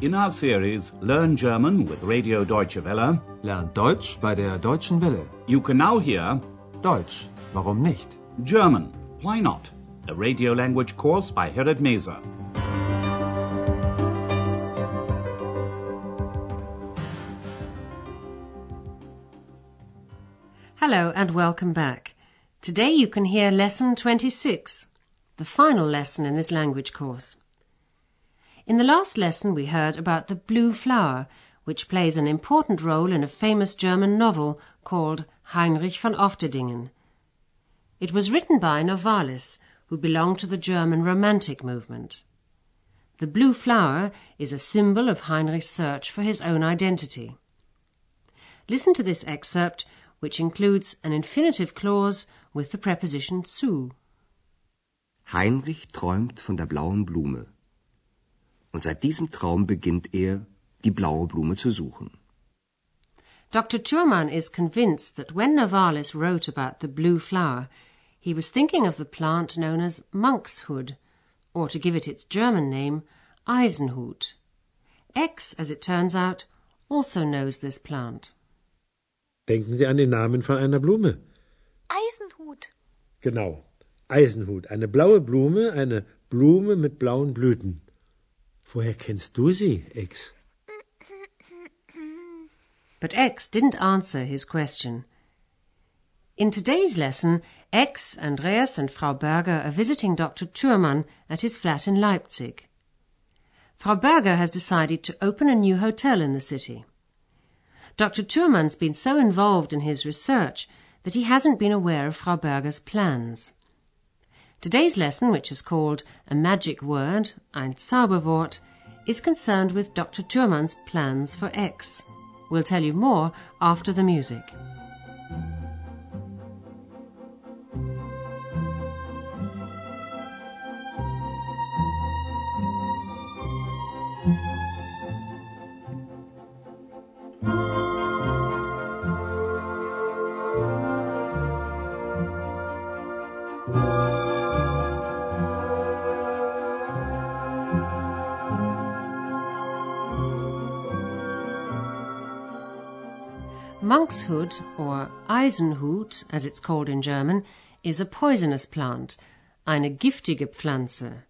In our series Learn German with Radio Deutsche Welle, Lernt Deutsch bei der Deutschen Welle. you can now hear Deutsch, warum nicht? German, Why Not? A radio language course by Herrad Meese. Hello and welcome back. Today you can hear lesson 26, the final lesson in this language course. In the last lesson we heard about the blue flower, which plays an important role in a famous German novel called Heinrich von Ofterdingen. It was written by Novalis, who belonged to the German Romantic movement. The blue flower is a symbol of Heinrich's search for his own identity. Listen to this excerpt, which includes an infinitive clause with the preposition zu. Heinrich träumt von der blauen Blume. Und seit diesem Traum beginnt er, die blaue Blume zu suchen. Dr. Thurman is convinced that when Novalis wrote about the blue flower, he was thinking of the plant known as monkshood, or to give it its German name, Eisenhut. X, as it turns out, also knows this plant. Denken Sie an den Namen von einer Blume. Eisenhut. Genau. Eisenhut. Eine blaue Blume, eine Blume mit blauen Blüten. Woher kennst du sie, Ex? But X didn't answer his question. In today's lesson, X, Andreas, and Frau Berger are visiting Dr. Thurman at his flat in Leipzig. Frau Berger has decided to open a new hotel in the city. Dr. Thurman's been so involved in his research that he hasn't been aware of Frau Berger's plans. Today's lesson, which is called A Magic Word, ein Zauberwort, is concerned with Dr. Thurman's plans for X. We'll tell you more after the music. Monkshood, or Eisenhut, as it's called in German, is a poisonous plant, eine giftige Pflanze.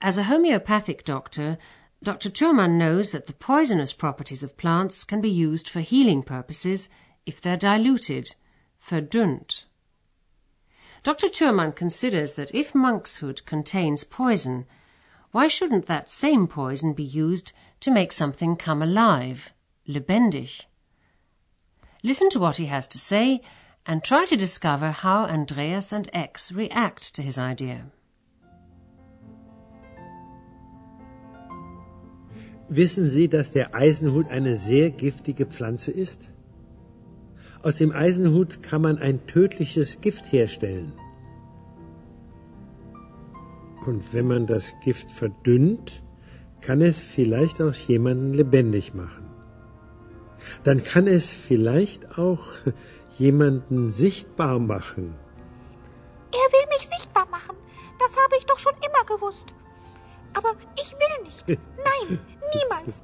As a homeopathic doctor, Dr. Thurman knows that the poisonous properties of plants can be used for healing purposes if they're diluted, verdünnt. Dr. Thurman considers that if monkshood contains poison, why shouldn't that same poison be used to make something come alive, lebendig? Listen to what he has to say and try to discover how Andreas and X react to his idea. Wissen Sie, dass der Eisenhut eine sehr giftige Pflanze ist? Aus dem Eisenhut kann man ein tödliches Gift herstellen. Und wenn man das Gift verdünnt, kann es vielleicht auch jemanden lebendig machen. Dann kann es vielleicht auch jemanden sichtbar machen. Er will mich sichtbar machen. Das habe ich doch schon immer gewusst. Aber ich will nicht. Nein, niemals.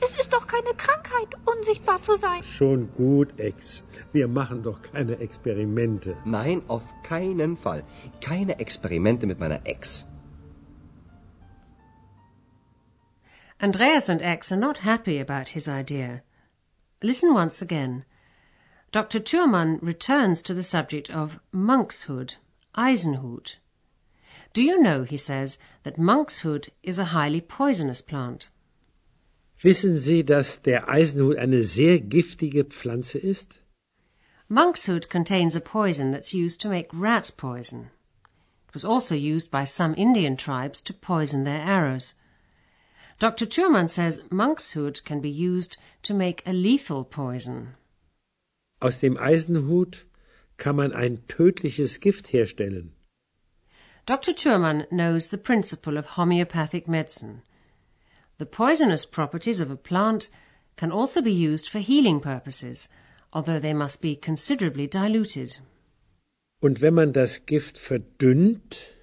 Es ist doch keine Krankheit, unsichtbar zu sein. Schon gut, Ex. Wir machen doch keine Experimente. Nein, auf keinen Fall. Keine Experimente mit meiner Ex. Andreas and X are not happy about his idea. Listen once again. Dr. Thurman returns to the subject of monkshood, Eisenhut. Do you know, he says, that monkshood is a highly poisonous plant? Wissen Sie, dass der Eisenhut eine sehr giftige Pflanze ist? Monkshood contains a poison that's used to make rat poison. It was also used by some Indian tribes to poison their arrows. Dr. Thurman says monkshood can be used to make a lethal poison. Aus dem Eisenhut kann man ein tödliches Gift herstellen. Dr. Thurman knows the principle of homeopathic medicine. The poisonous properties of a plant can also be used for healing purposes, although they must be considerably diluted. Und wenn man das Gift verdünnt,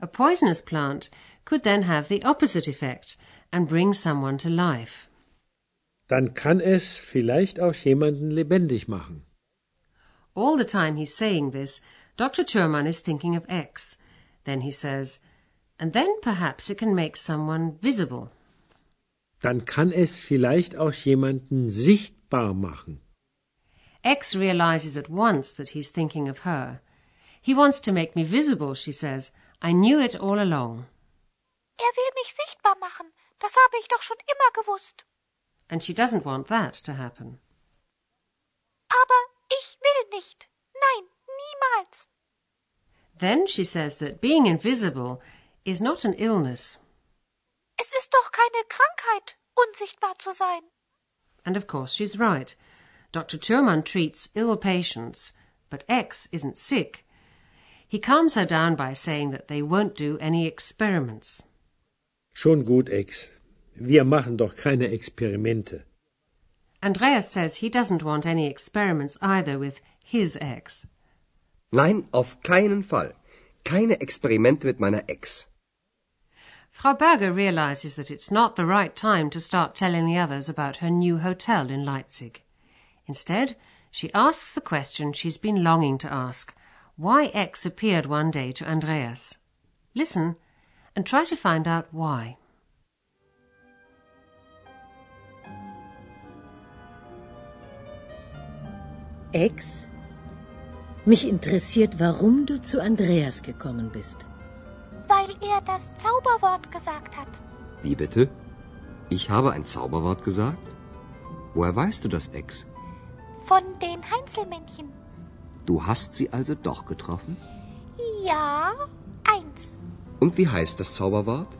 A poisonous plant could then have the opposite effect and bring someone to life. Dann kann es vielleicht auch jemanden lebendig machen. All the time he's saying this, Dr. Thurman is thinking of X. Then he says, and then perhaps it can make someone visible. Dann kann es vielleicht auch jemanden sichtbar machen. X realizes at once that he's thinking of her. He wants to make me visible, she says. I knew it all along. Er will mich sichtbar machen. Das habe ich doch schon immer gewusst. And she doesn't want that to happen. Aber ich will nicht. Nein, niemals. Then she says that being invisible is not an illness. Es ist doch keine Krankheit, unsichtbar zu sein. And of course she's right. Dr. Thurman treats ill patients, but X isn't sick. He calms her down by saying that they won't do any experiments. Schon gut, Ex. Wir machen doch keine Experimente. Andreas says he doesn't want any experiments either with his ex. Nein, auf keinen Fall. Keine Experimente mit meiner Ex. Frau Berger realizes that it's not the right time to start telling the others about her new hotel in Leipzig. Instead, she asks the question she's been longing to ask why X appeared one day to Andreas. Listen and try to find out why. Ex, mich interessiert, warum du zu Andreas gekommen bist. Weil er das Zauberwort gesagt hat. Wie bitte? Ich habe ein Zauberwort gesagt? Woher weißt du das, Ex? Von den Heinzelmännchen. Du hast sie also doch getroffen? Ja, eins. Und wie heißt das Zauberwort?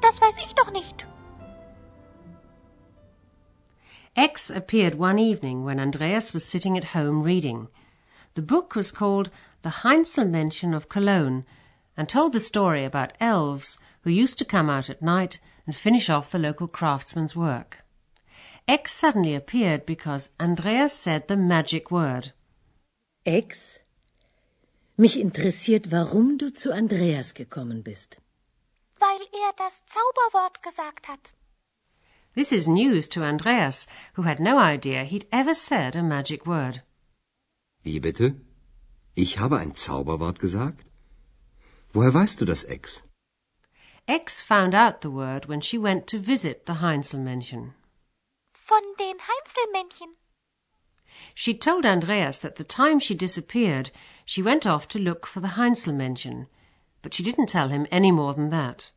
Das weiß ich doch nicht. X appeared one evening when Andreas was sitting at home reading. The book was called The Heinzelmännchen of Cologne and told the story about elves who used to come out at night and finish off the local craftsman's work. X suddenly appeared because Andreas said the magic word. Ex, mich interessiert, warum du zu Andreas gekommen bist. Weil er das Zauberwort gesagt hat. This is news to Andreas, who had no idea he'd ever said a magic word. Wie bitte? Ich habe ein Zauberwort gesagt? Woher weißt du das, Ex? X found out the word when she went to visit the Heinzelmännchen. Von den Heinzelmännchen. She told Andreas that the time she disappeared, she went off to look for the Heinzelmännchen, but she didn't tell him any more than that.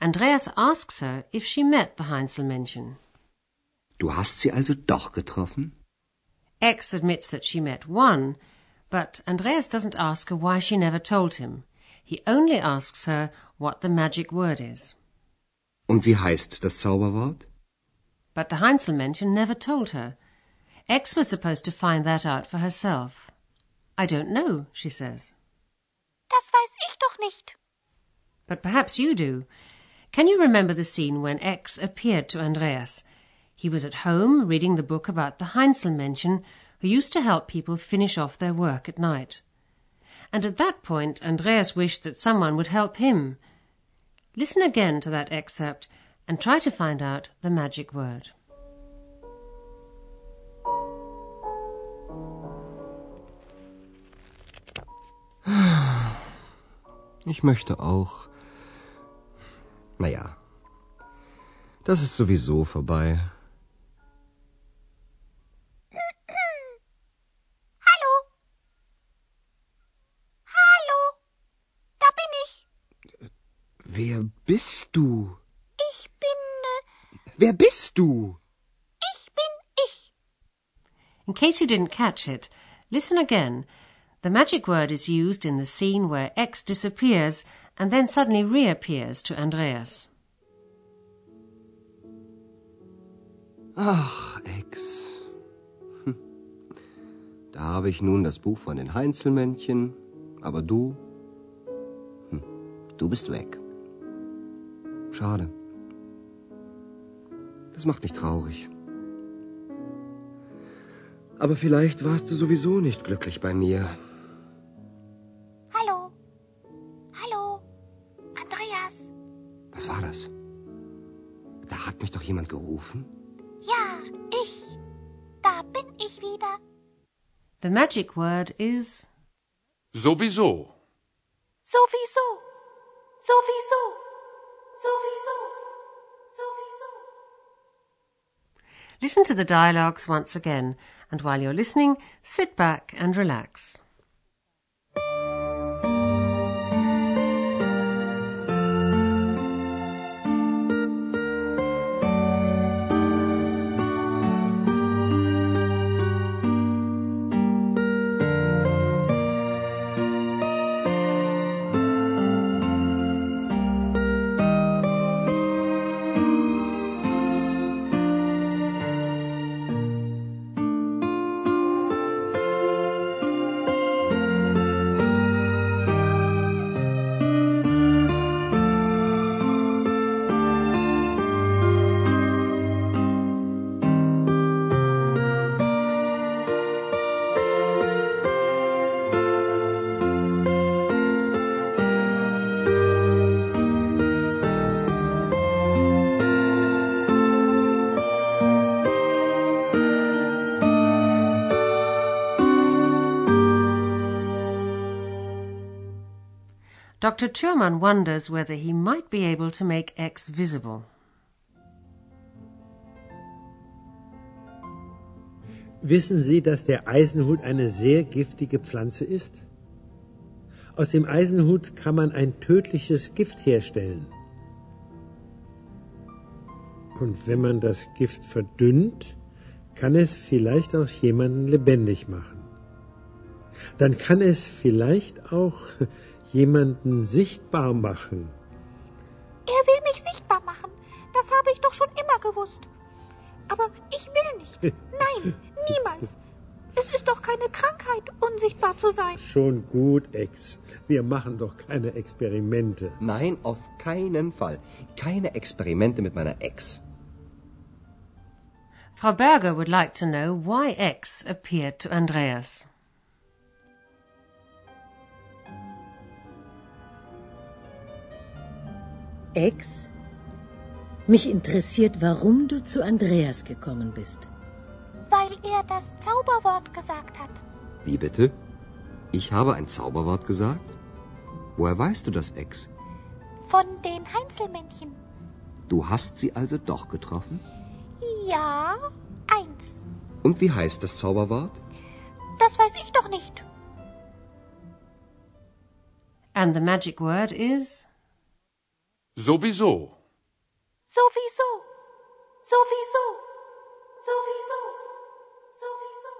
Andreas asks her if she met the Heinzelmännchen. Du hast sie also doch getroffen? X admits that she met one, but Andreas doesn't ask her why she never told him. He only asks her what the magic word is. Und wie heißt das Zauberwort? But the Heinzelmännchen never told her. X was supposed to find that out for herself. I don't know, she says. Das weiß ich doch nicht. But perhaps you do. Can you remember the scene when X appeared to Andreas? He was at home reading the book about the Heinzelmännchen who used to help people finish off their work at night. And at that point, Andreas wished that someone would help him. Listen again to that excerpt and try to find out the magic word. Ich möchte auch. Naja, das ist sowieso vorbei. Hallo? Hallo? Da bin ich. Wer bist du? Ich bin. Äh, Wer bist du? ich bin ich. In case you didn't catch it, listen again. The magic word is used in the scene where X disappears and then suddenly reappears to Andreas. Ach. Hm. Da habe ich nun das Buch von den Heinzelmännchen, aber du, hm, du bist weg. Schade. Das macht mich traurig. Aber vielleicht warst du sowieso nicht glücklich bei mir. Was war das? doch jemand gerufen? Ja, ich. Da bin ich wieder. The magic word is Sowieso. Sowieso. Sowieso. Sowieso. Sowieso. Listen to the dialogues once again, and while you're listening, sit back and relax. Dr. Thurman wonders whether he might be able to make X visible. Wissen Sie, dass der Eisenhut eine sehr giftige Pflanze ist? Aus dem Eisenhut kann man ein tödliches Gift herstellen. Und wenn man das Gift verdünnt, kann es vielleicht auch jemanden lebendig machen. Dann kann es vielleicht auch jemanden sichtbar machen. Er will mich sichtbar machen. Das habe ich doch schon immer gewusst. Aber ich will nicht. Nein, niemals. Es ist doch keine Krankheit, unsichtbar zu sein. Schon gut, Ex. Wir machen doch keine Experimente. Nein, auf keinen Fall. Keine Experimente mit meiner Ex. Frau Berger would like to know why X appeared to Andreas. Ex, mich interessiert, warum du zu Andreas gekommen bist. Weil er das Zauberwort gesagt hat. Wie bitte? Ich habe ein Zauberwort gesagt? Woher weißt du das, Ex? Von den Heinzelmännchen. Du hast sie also doch getroffen? Ja, eins. Und wie heißt das Zauberwort? Das weiß ich doch nicht. And the magic word is Sowieso. Sowieso. Sowieso. Sowieso. Sowieso.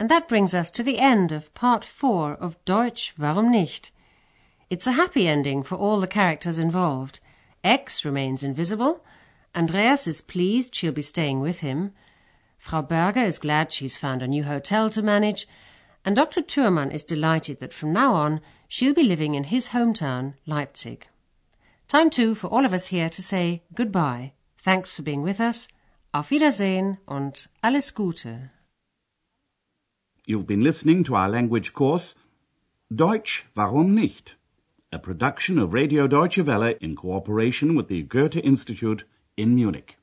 And that brings us to the end of part four of Deutsch, warum nicht? It's a happy ending for all the characters involved. X remains invisible. Andreas is pleased she'll be staying with him. Frau Berger is glad she's found a new hotel to manage. And Dr. Thurman is delighted that from now on she'll be living in his hometown, Leipzig. Time too for all of us here to say goodbye. Thanks for being with us. Auf Wiedersehen und alles Gute. You've been listening to our language course Deutsch, warum nicht? A production of Radio Deutsche Welle in cooperation with the Goethe Institute in Munich.